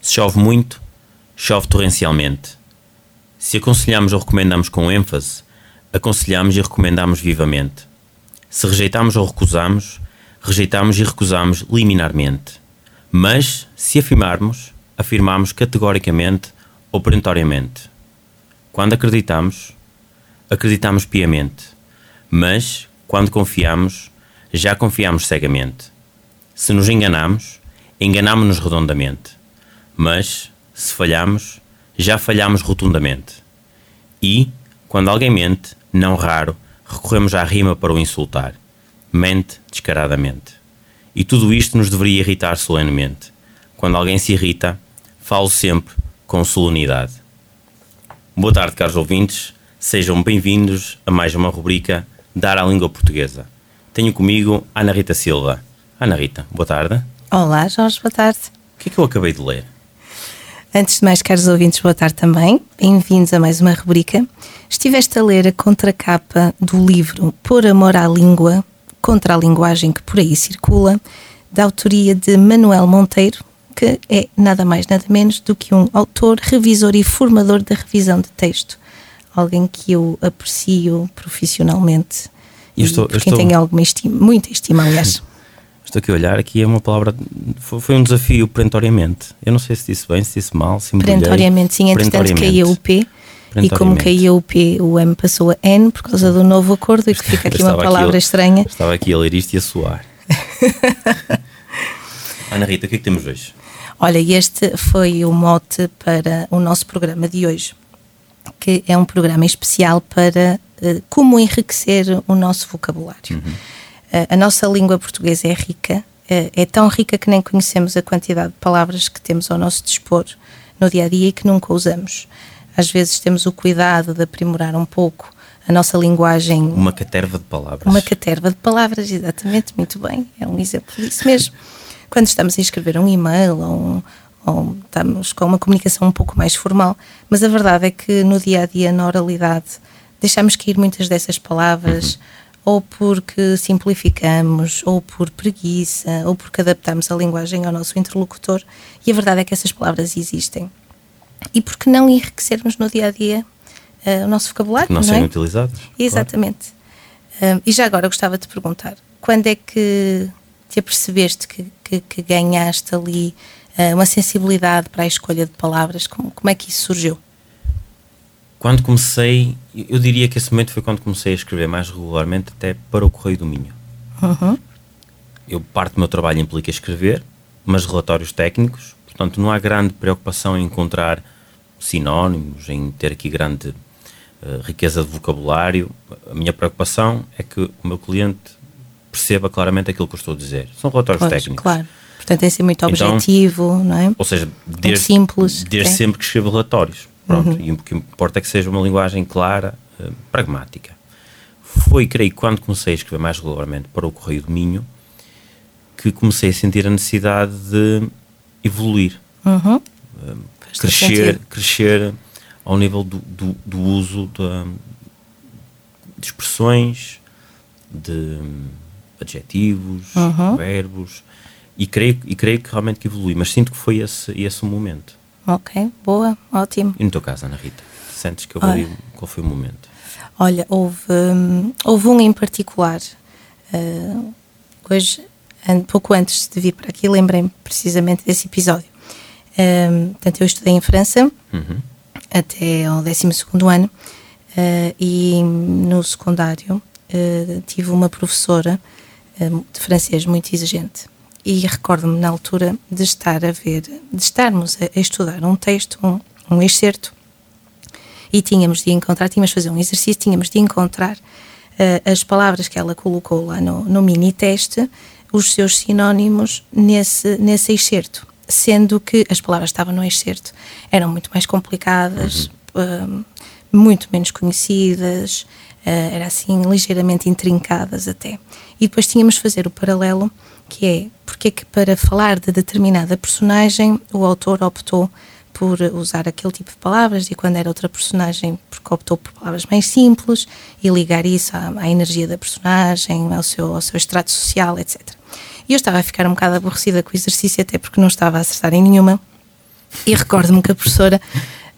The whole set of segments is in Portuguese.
Se chove muito, chove torrencialmente. Se aconselhamos ou recomendamos com ênfase, aconselhamos e recomendamos vivamente. Se rejeitamos ou recusamos, rejeitamos e recusamos liminarmente. Mas, se afirmarmos, afirmamos categoricamente ou perentoriamente. Quando acreditamos, acreditamos piamente. Mas, quando confiamos, já confiamos cegamente. Se nos enganamos, enganamos-nos redondamente. Mas, se falhamos, já falhamos rotundamente. E, quando alguém mente, não raro, recorremos à rima para o insultar. Mente descaradamente. E tudo isto nos deveria irritar solenemente. Quando alguém se irrita, falo sempre com solenidade. Boa tarde, caros ouvintes. Sejam bem-vindos a mais uma rubrica Dar à Língua Portuguesa. Tenho comigo Ana Rita Silva. Ana Rita, boa tarde. Olá, Jorge, boa tarde. O que é que eu acabei de ler? Antes de mais, caros ouvintes, boa tarde também. Bem-vindos a mais uma rubrica. Estiveste a ler a contracapa do livro Por Amor à Língua, contra a linguagem que por aí circula, da autoria de Manuel Monteiro, que é nada mais nada menos do que um autor, revisor e formador da revisão de texto. Alguém que eu aprecio profissionalmente Eu estou- e por quem estou- tenho alguma estima, muita estima, aliás. Estou aqui a olhar, aqui é uma palavra. Foi, um desafio perentoriamente. Eu não sei se disse bem, se disse mal, se. Perentoriamente, sim, entretanto caiu o P. E como caiu o P, o M passou a N por causa do novo acordo e que fica aqui uma palavra a- estranha. Estava aqui a ler isto e a suar. Ana Rita, o que é que temos hoje? Olha, este foi o mote para o nosso programa de hoje, que é um programa especial para eh, como enriquecer o nosso vocabulário. Eh, a nossa língua portuguesa é rica, eh, é tão rica que nem conhecemos a quantidade de palavras que temos ao nosso dispor no dia a dia e que nunca usamos. Às vezes temos o cuidado de aprimorar um pouco a nossa linguagem Uma caterva de palavras. uma caterva de palavras, exatamente, muito bem. É um exemplo disso mesmo. Quando estamos a escrever um e-mail ou, um- ou estamos com uma comunicação um pouco mais formal, mas a verdade é que no dia a dia, na oralidade, deixamos cair muitas dessas palavras, ou porque simplificamos, ou por preguiça, ou porque adaptamos a linguagem ao nosso interlocutor, e a verdade é que essas palavras existem. E por que não enriquecermos no dia a dia eh, o nosso vocabulário? que não não serem é? utilizadas. Exatamente. Hum, e já agora gostava de te perguntar: quando é que te apercebeste que, que, que ganhaste ali ah, uma sensibilidade para a escolha de palavras? Como, como é que isso surgiu? Quando comecei, eu diria que esse momento foi quando comecei a escrever mais regularmente, até para o Correio do Minho. Uhum. Eu parte do meu trabalho implica escrever, mas relatórios técnicos, portanto não há grande preocupação em encontrar sinónimos, em ter aqui grande eh, riqueza de vocabulário. A minha preocupação é que o meu cliente perceba claramente aquilo que eu estou a dizer. São relatórios Pois, técnicos. claro. Portanto, tem de ser muito Então- objetivo, não é? Ou seja, desde, simples, desde sim. sempre que escrevo relatórios. Pronto, E o que importa é que seja uma linguagem clara, eh, pragmática. Foi, creio, quando comecei a escrever mais regularmente para o Correio do Minho, que comecei a sentir a necessidade de evoluir, Uhum. Todo crescer, crescer ao nível do, do, do uso da- de expressões, de hum, adjetivos, Uhum. verbos, e creio, e creio que realmente que evolui, mas sinto que foi esse, esse o momento. Ok, boa, ótimo. E no teu caso, Ana Rita, sentes que Olha. houve, qual foi o momento? Olha, houve, hum, houve um em particular. ah, hoje, pouco antes de vir para aqui, lembrei-me precisamente desse episódio. Hum, portanto, eu estudei em França Uhum. até ao 12 ano ah, e no secundário ah, tive uma professora de francês muito exigente. E recordo-me na altura de estar a ver, de estarmos a, estudar um texto, um, um excerto, e tínhamos de encontrar, tínhamos de fazer um exercício, tínhamos de encontrar eh, as palavras que ela colocou lá no, no mini teste, os seus sinónimos nesse, nesse excerto. sendo que as palavras que estavam no excerto eram muito mais complicadas, uhum. muito menos conhecidas, uh, era assim ligeiramente intrincadas até. E depois tínhamos de fazer o paralelo, que é porque é que para falar de determinada personagem o autor optou por usar aquele tipo de palavras e quando era outra personagem porque optou por palavras mais simples e ligar isso à, à energia da personagem, ao seu, ao seu extrato social, etc. E eu estava a ficar um bocado aborrecida com o exercício até porque não estava a acertar em nenhuma e recordo-me que a professora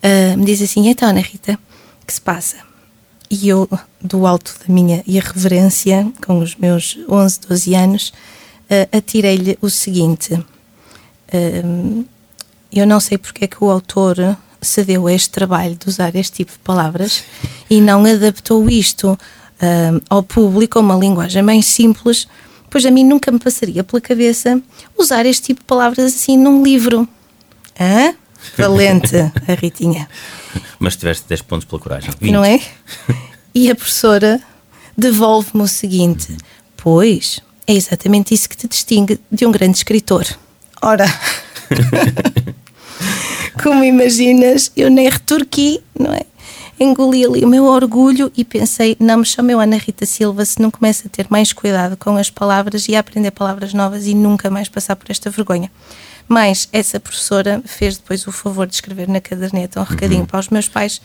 uh, me diz assim, então Ana Rita, que se passa? E eu, do alto da minha irreverência, com os meus 11, 12 anos, uh, atirei-lhe o seguinte... Uh, eu não sei porque é que o autor se deu a este trabalho de usar este tipo de palavras e não adaptou isto uh, ao público a uma linguagem mais simples, pois a mim nunca me passaria pela cabeça usar este tipo de palavras assim num livro. Hã? Valente, a Ritinha. Mas tiveste 10 pontos pela coragem. 20. Não é? E a professora devolve-me o seguinte: Pois, é exatamente isso que te distingue de um grande escritor. Ora. Como imaginas, eu nem retorqui, não é? Engoli ali o meu orgulho e pensei: não me chame eu Ana Rita Silva se não começo a ter mais cuidado com as palavras e a aprender palavras novas e nunca mais passar por esta vergonha. Mas essa professora fez depois o favor de escrever na caderneta um recadinho uhum. para os meus pais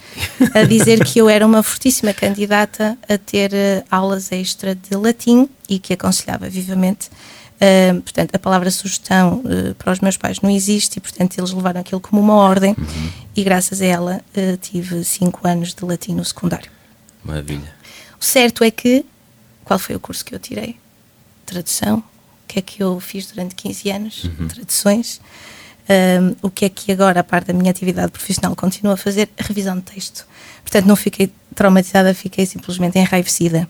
a dizer que eu era uma fortíssima candidata a ter uh, aulas extra de latim e que aconselhava vivamente Uh, portanto, a palavra sugestão uh, para os meus pais não existe e, portanto, eles levaram aquilo como uma ordem uhum. e, graças a ela, tive cinco anos de latim no secundário. Maravilha. O certo é que, qual foi o curso que eu tirei? Tradução. Que é que eu fiz durante 15 anos? Uhum. Traduções. o que é que agora, a parte da minha atividade profissional, continuo a fazer? Revisão de texto. Portanto, não fiquei traumatizada, fiquei simplesmente enraivecida.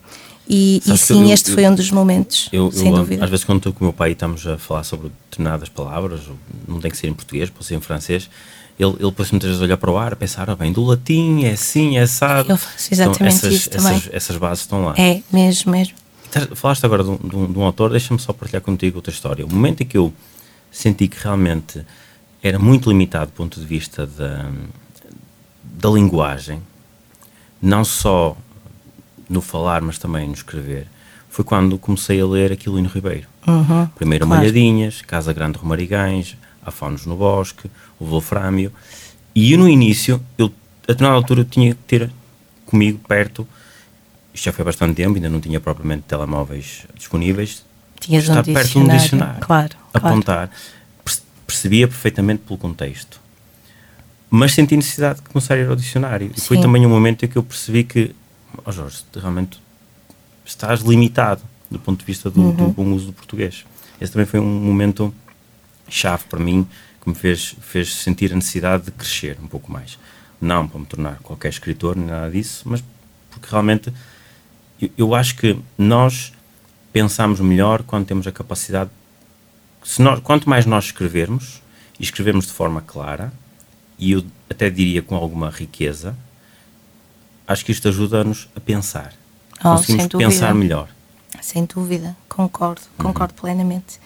E, e sim, eu, este eu, foi um dos momentos, eu, sem dúvida. Às vezes, quando estou com o meu pai e estamos a falar sobre determinadas palavras, não tem que ser em português, pode ser em francês, ele, ele depois muitas vezes olha para o ar a pensar, ah, bem, do latim é assim, é assado. Eu faço exatamente então, essas, isso também. Essas, essas bases estão lá. É, mesmo, mesmo. Falaste agora de um, de um, de um autor, deixa-me só partilhar contigo outra história. O momento em que eu senti que realmente era muito limitado do ponto de vista da, da linguagem, não só no falar, mas também no escrever, foi quando comecei a ler Aquilino Ribeiro. Uhum, Primeiro claro. Malhadinhas, Casa Grande Romarigães, Afonos no Bosque, o Wolframio. E eu, no início, eu, a determinada altura, eu tinha que ter comigo perto, isto já foi há bastante tempo, ainda não tinha propriamente telemóveis disponíveis, Tinhas estar um perto de um dicionário, claro, apontar. Claro. Percebia perfeitamente pelo contexto. Mas senti necessidade de começar a ir ao dicionário. Sim. E foi também um momento em que eu percebi que oh Jorge, realmente estás limitado do ponto de vista do, uhum. do, bom uso do português. Esse também foi um momento chave para mim que me fez, fez sentir a necessidade de crescer um pouco mais. Não para me tornar qualquer escritor, nem nada disso, mas porque realmente eu, eu acho que nós pensamos melhor quando temos a capacidade. Se nós, quanto mais nós escrevermos, e escrevermos de forma clara, e eu até diria com alguma riqueza, acho que isto ajuda-nos a pensar. Oh, Conseguimos pensar melhor. Sem dúvida, concordo, uhum. concordo uhum. plenamente.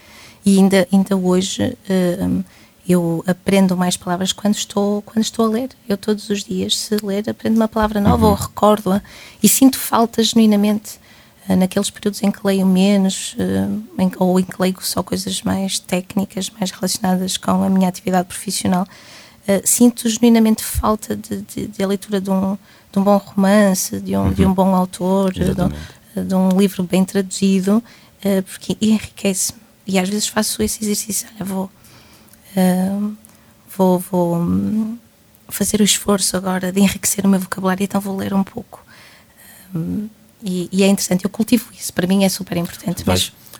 E ainda, ainda hoje uh, eu aprendo mais palavras quando estou, quando estou a ler. Eu todos os dias, se ler, aprendo uma palavra nova uhum. ou recordo-a e sinto falta genuinamente uh, naqueles períodos em que leio menos em, ou em que leio só coisas mais técnicas, mais relacionadas com a minha atividade profissional. sinto genuinamente falta de, de, de a leitura de um de um bom romance, de um, uhum. de um bom autor, de um, de um, livro bem traduzido, porque enriquece-me. E às vezes faço esse exercício, olha, vou, uh, vou, vou um, fazer o esforço agora de enriquecer o meu vocabulário, então vou ler um pouco. Um, e, e, é interessante, eu cultivo isso, para mim é super importante.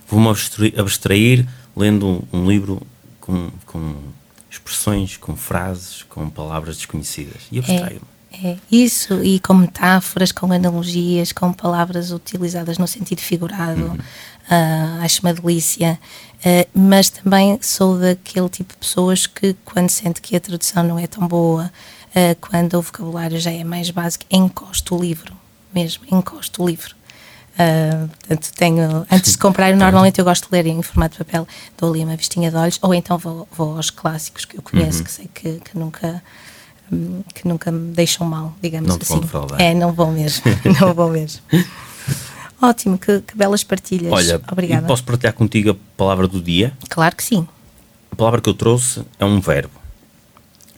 Vou-me abstrair, abstrair, lendo um, um livro com, com expressões, com frases, com palavras desconhecidas. E abstraio-me. É. É, isso, e com metáforas, com analogias, com palavras utilizadas no sentido figurado, uhum. uh, acho uma delícia. Uh, mas também sou daquele tipo de pessoas que, quando sente que a tradução não é tão boa, uh, quando o vocabulário já é mais básico, encosto o livro, mesmo, encosto o livro. Uh, portanto, tenho, antes de comprar, normalmente eu gosto de ler em formato de papel, dou ali uma vistinha de olhos, ou então vou, vou aos clássicos que eu conheço, Uhum. que sei que, que nunca que nunca me deixam mal, digamos Não vão assim. defraudar. É, não vão mesmo, não vão mesmo. Ótimo, que, que belas partilhas. Olha, Obrigada. posso partilhar contigo a palavra do dia? Claro que sim. A palavra que eu trouxe é um verbo.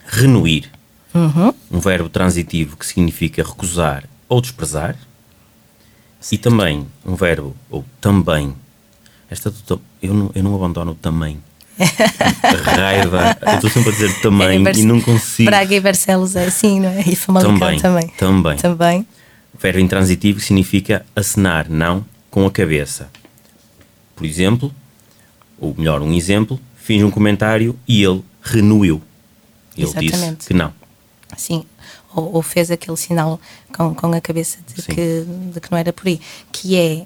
Renuir. Uhum. Um verbo transitivo que significa recusar ou desprezar. E também um verbo, ou também. Esta eu, não, eu não abandono o também. Raiva. Eu estou sempre a dizer também Barce- e não consigo. Braga e Barcelos é assim, não é? E Famalicão Também, também. também. Também. Verbo intransitivo significa acenar não com a cabeça. Por exemplo, ou melhor, um exemplo, fiz um comentário e ele renuiu. Ele Exatamente. disse que não. Sim. Ou, ou fez aquele sinal com, com a cabeça de Sim. que, de que não era por aí. Que é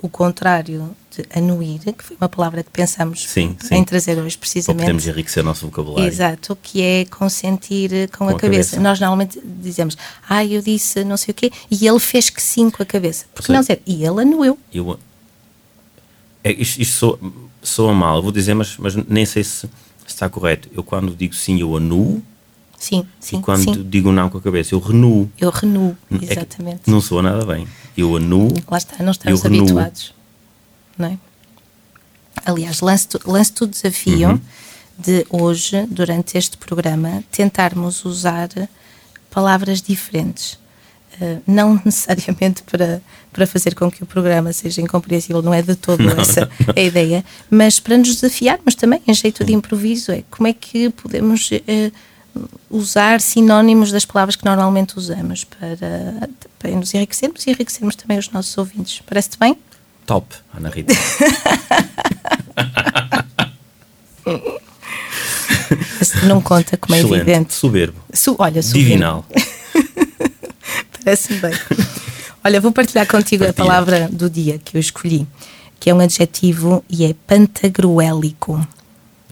o contrário de anuir, que foi uma palavra que pensamos Sim, sim. em trazer hoje Para precisamente. podermos enriquecer o nosso vocabulário. Exato, que é consentir com, a, a cabeça. cabeça. Nós normalmente dizemos, ah, eu disse não sei o quê, e ele fez que sim com a cabeça. Porque Sim. não dizer, e ele anuiu. Eu, é, isto isto soa, soa mal, eu vou dizer, mas, mas nem sei se está correto. Eu quando digo sim, eu anuo, Sim, sim, e quando sim. digo não com a cabeça, eu renuo. Eu renuo, É exatamente. não soa nada bem. Eu anuo. Lá está, não estamos Eu renuo. Não é? Aliás, lance-te lance o desafio Uhum. de hoje, durante este programa, tentarmos usar palavras diferentes. Uh, não necessariamente para, para fazer com que o programa seja incompreensível, não é de todo essa a ideia, mas para nos desafiarmos também, em jeito de improviso, é como é que podemos eh, usar sinónimos das palavras que normalmente usamos para, para nos enriquecermos e enriquecermos também os nossos ouvintes. Parece-te bem? Top, Ana Rita. Não conta, como é Excelente. evidente. Soberbo. Su- olha, subiu. Divinal. Parece-me bem. Olha, vou partilhar contigo a Partilha. palavra do dia que eu escolhi, que é um adjetivo e é pantagruélico.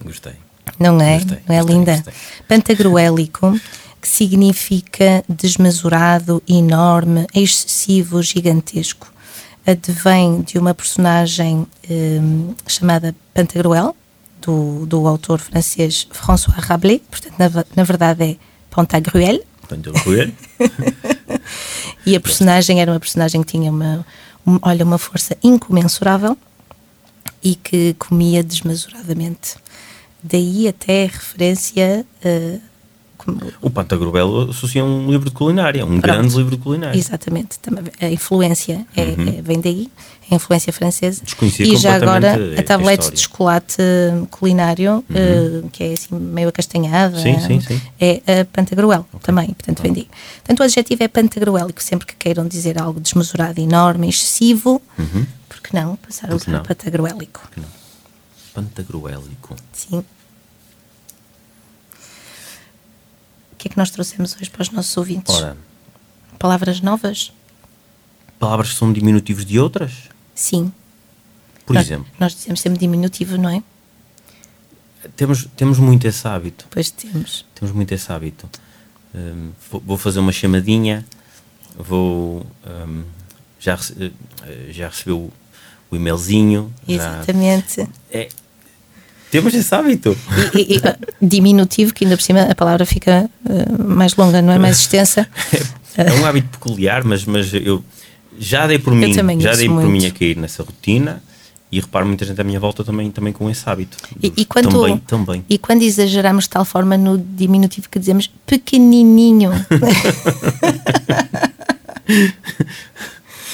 Gostei. Não é? Gostei, não é gostei, linda? gostei. Pantagruélico, que significa desmesurado, enorme, excessivo, gigantesco. Advém de uma personagem hum, chamada Pantagruel, do, do autor francês François Rabelais, portanto, na, na verdade é Pantagruel, correr. e a personagem era uma personagem que tinha uma, um- olha, uma força incomensurável e que comia desmesuradamente. Daí até referência eh, como- O Pantagruel associa um livro de culinária, um grande livro de culinária. Exatamente, a influência é, é- vem daí, a influência francesa. Uhum. Desconhecia e já agora a- a tablete a. Uhum. de chocolate culinário, eh, que é assim meio acastanhada, Sim, sim, sim. é a Pantagruel também, portanto vem daí. Portanto, o adjetivo é Pantagruélico, sempre que queiram dizer algo desmesurado, enorme, excessivo, porque não passar a Uhum. Porque usar não? Pantagruélico? Pantagruélico. Sim. O que é que nós trouxemos hoje para os nossos ouvintes? Ora, Palavras novas? palavras que são diminutivos de outras? Sim. Por nós, exemplo, Nós dizemos sempre diminutivo, não é? temos, temos muito esse hábito. Pois temos. Temos muito esse hábito. Hum, vou, fazer uma chamadinha, vou. hum, já, eh, já recebeu o, e-mailzinho. Já, Exatamente. é, temos esse hábito. E, e- e, diminutivo, que ainda por cima a palavra fica ah, mais longa, não é? Mais extensa. É um hábito peculiar, mas, mas eu já dei por mim, já dei por muito. mim a cair nessa rotina e reparo muita gente à minha volta também, também com esse hábito. E, e quando, também, também. e quando exageramos de tal forma no diminutivo que dizemos pequenininho.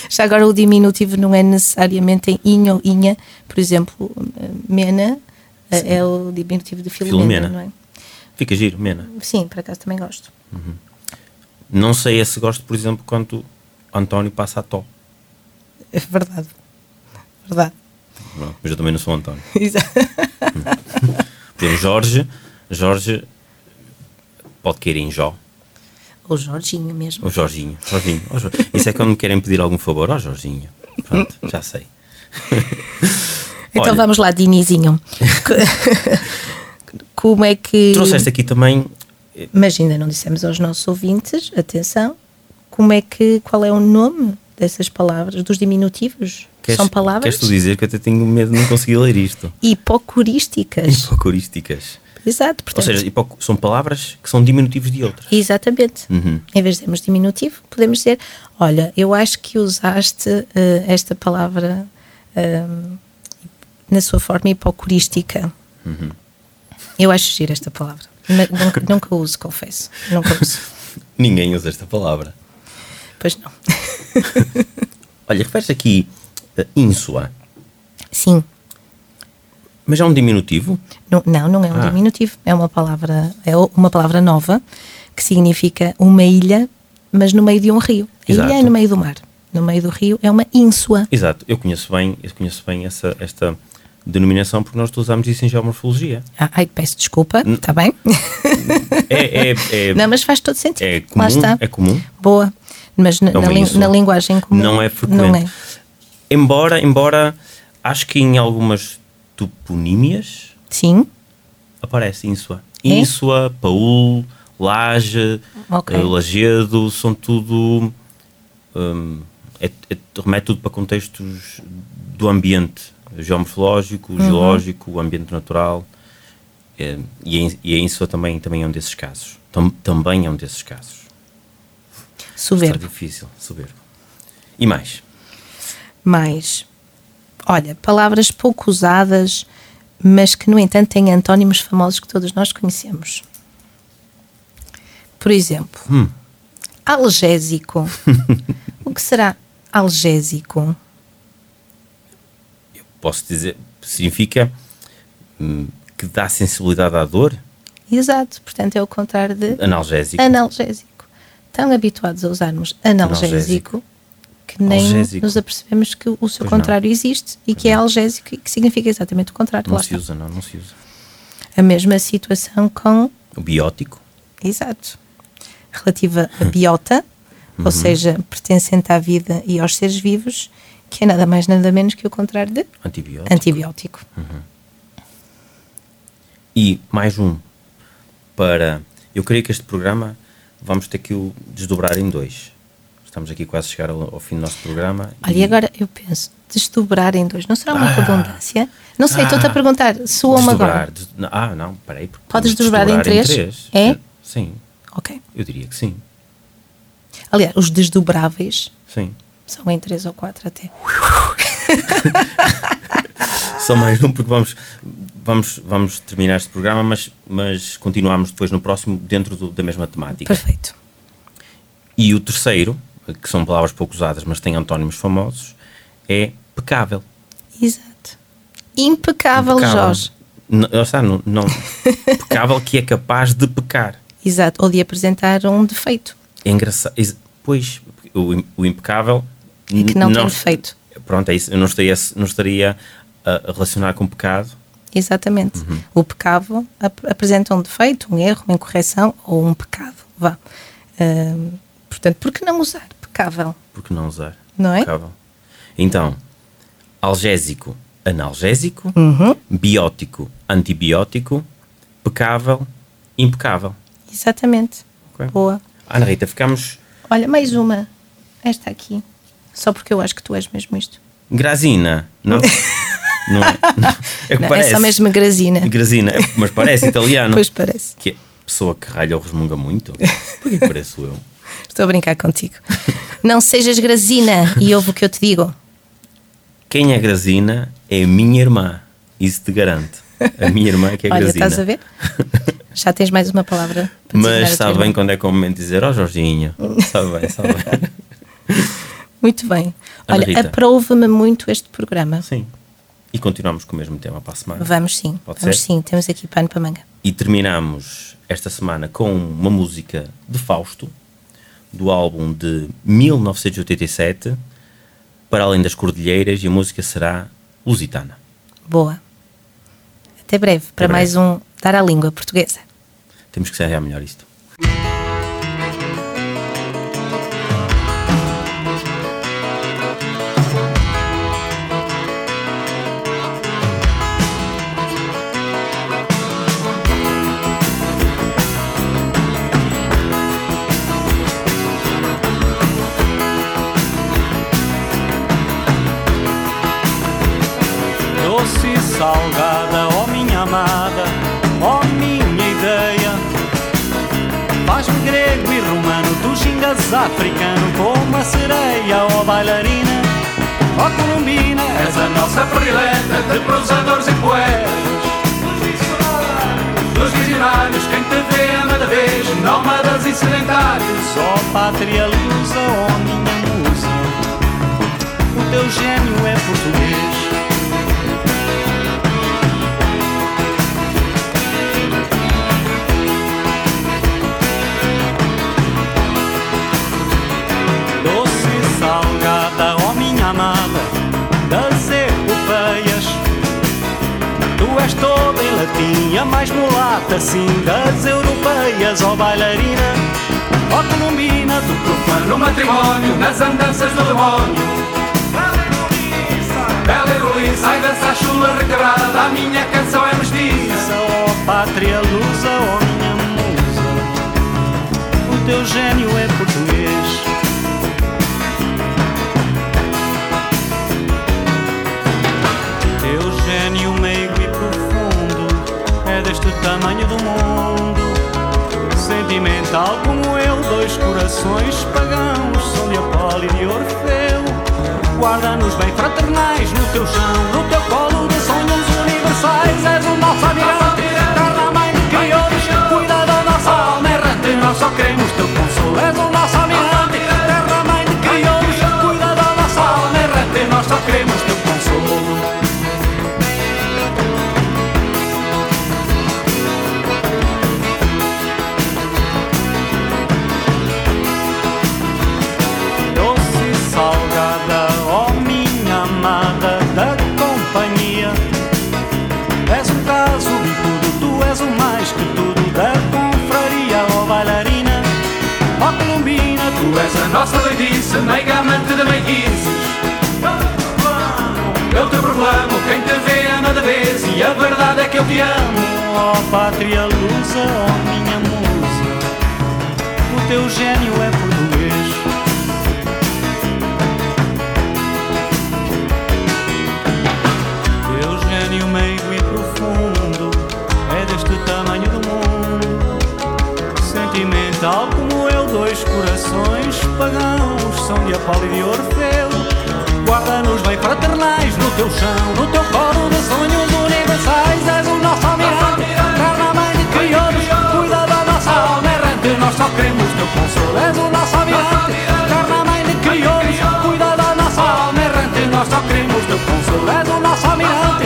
Já agora o diminutivo não é necessariamente em inho ou inha. Por exemplo, ah, Mena ah, é o diminutivo de Filomena, Filomena. não é? Fica giro, Mena. Sim, por acaso também gosto. Não sei se gosto, por exemplo, quando António passa a Tó. É verdade. Verdade. Não, mas eu também não sou António. Exato. Por exemplo, Jorge, Jorge pode cair em Jó. Ou Jorginho mesmo. Ou Jorginho. Jorginho. Ó, Jor- Isso é quando me querem pedir algum favor. Ó Jorginho. Pronto, já sei. Então Olha, vamos lá, Dinizinho. Como é que. Trouxeste aqui também. Mas ainda não dissemos aos nossos ouvintes, atenção, como é que. qual é o nome dessas palavras, dos diminutivos, Queres, são palavras Queres tu dizer que eu até tenho medo de não conseguir ler isto? hipocorísticas. Hipocorísticas. Exato, Ou portanto. seja, hipo- são palavras que são diminutivos de outras. Exatamente. Uhum. Em vez de dizermos diminutivo, podemos dizer: Olha, eu acho que usaste eh, esta palavra ehm, na sua forma hipocorística. Uhum. Eu acho giro esta palavra. Nunca, nunca uso, confesso. Nunca uso. Ninguém usa esta palavra. Pois não. Olha, refere aqui a ínsua, Sim. mas é um diminutivo? Não, não, não é um Ah. diminutivo. É uma palavra, é uma palavra nova que significa uma ilha, mas no meio de um rio. A Exato. ilha é no meio do mar. No meio do rio é uma ínsua. Exato, eu conheço bem, eu conheço bem essa, esta denominação porque nós usamos isso em geomorfologia. Ah, ai, peço desculpa, está bem? É, é, é, Não, mas faz todo sentido. é Lá comum, está. é comum. Boa. Mas na, É na na linguagem comum. Não é frequente. Não é. Embora, embora acho que em algumas toponímias Sim. aparece ínsua. É? Ínsua, Paul, Laje, Ok. eh, Lagedo, são tudo. hum, remete tudo para contextos do ambiente geomorfológico, Uhum. geológico, ambiente natural. eh, e, a, e a ínsua também, também é um desses casos. Tam- também é um desses casos. Está Soberbo. difícil, soberbo. E mais? Mais. Olha, palavras pouco usadas, mas que, no entanto, têm antónimos famosos que todos nós conhecemos. Por exemplo, Hum. algésico. o que será algésico? Posso dizer, significa hum, que dá sensibilidade à dor, Exato, portanto é o contrário de analgésico. analgésico. Tão habituados a usarmos analgésico, Analgésico. que nem Algésico. nos apercebemos que o seu Pois contrário existe e que é algésico e que significa exatamente o contrário. Não se está. usa, não, não se usa. A mesma situação com O biótico, Exato. Relativa a biota, Uhum. ou seja, pertencente à vida e aos seres vivos, que é nada mais nada menos que o contrário de antibiótico. antibiótico. E mais um para. Eu creio que este programa vamos ter que o desdobrar em dois. Estamos aqui quase a chegar ao, ao fim do nosso programa. Olha, e agora eu penso, desdobrar em dois, não será uma Ah. redundância? Não sei, estou-te a perguntar, soa-me desdobrar. agora. des- Ah, não, peraí. porque Podes podemos desdobrar em três? É? Sim, Ok. eu diria que sim. Aliás, os desdobráveis Sim. São em três ou quatro até. Só mais um, porque vamos, vamos, vamos terminar este programa, mas, mas continuamos depois no próximo dentro do- da mesma temática. Perfeito. E o terceiro, que são palavras pouco usadas, mas têm antónimos famosos, é pecável. Exato. Impecável, Jorge. Não, está, não, não, pecável que é capaz de pecar. Exato. Ou de apresentar um defeito. É engraçado. Pois, o, o impecável. É que não, tem não- defeito. Pronto, é isso. Eu não estaria, não estaria a relacionar com pecado. Exatamente. Uhum. O pecado ap- apresenta um defeito, um erro, uma incorreção ou um pecado. Vá. Ahm, portanto, por que não usar pecável? Porque não usar? Não é? Pecável. Então, algésico, analgésico, Uhum. biótico, antibiótico, pecável, impecável. Exatamente. Ok. Boa. Ana Rita, ficamos. Olha, mais uma. Esta aqui. Só porque eu acho que tu és mesmo isto. Grazina, não? não é? Não. É que Não, parece. é só mesmo Grazina. Grazina, é- mas parece italiano. Pois parece. Que é pessoa que ralha ou resmunga muito. Por que pareço eu? Estou a brincar contigo. não sejas Grazina e ouve o que eu te digo. Quem é Grazina é a minha irmã. Isso te garante. A minha irmã que é Olha, Grazina. estás a ver? Já tens mais uma palavra Mas sabe bem quando é que é o momento de dizer, ó Jorginho. Sabe bem, sabe bem. Muito bem. Ana Olha, aprova-me muito este programa. Sim. E continuamos com o mesmo tema para a semana. Vamos sim, Pode vamos ser? sim, temos aqui pano para manga. E terminamos esta semana com uma música de Fausto, do álbum de 1987, Para Além das Cordilheiras, e a música será Lusitana. Boa. Até breve, para breve. mais um Dar à Língua Portuguesa. Temos que ensaiar melhor isto. salgada, ó oh minha amada, ó oh minha ideia. Faz-me grego e romano, tu xingas africano como a sereia, ó oh bailarina, ó colombina. És a nossa predileta de prosadores e poetas. Dos visionários, quem te vê ama de vez, nómadas e sedentários. Ó pátria lusa, ó minha musa, o teu gênio é português. Amada, das epopeias. Tu és toda em latim, a mais mulata, sim, das europeias, ó bailarina, ó colombina, do Profano matrimónio nas andanças do demónio. Bela e Ruiz, sai dançar chula requebrada, a minha canção é mestiça. ó pátria lusa, ó minha musa, o teu gênio é português. Sentimental como eu, dois corações pagãos são de Apolo e de Orfeu. Guarda-nos bem fraternais no teu chão, no teu colo de sonhos universais. És o nosso almirante, terra mãe de crioulos, cuida da nossa alma errante. Nós só queremos teu consolo. És o nosso doidice, meiga amante de meiguices. Eu te proclamo, quem te vê ama de vez, e a verdade é que eu te amo. ó pátria lusa, ó minha musa, o teu gênio é Sentimental como eu, dois corações pagãos são de Apolo e de Orfeu. Guarda-nos bem fraternais no teu chão, no teu colo de sonhos universais. És o nosso almirante, terra mãe de crioulos, cuida da nossa alma errante. Nós só queremos teu consolo. És o nosso almirante, terra mãe de crioulos, cuida da nossa alma errante. Nós só queremos teu consolo. És o nosso almirante,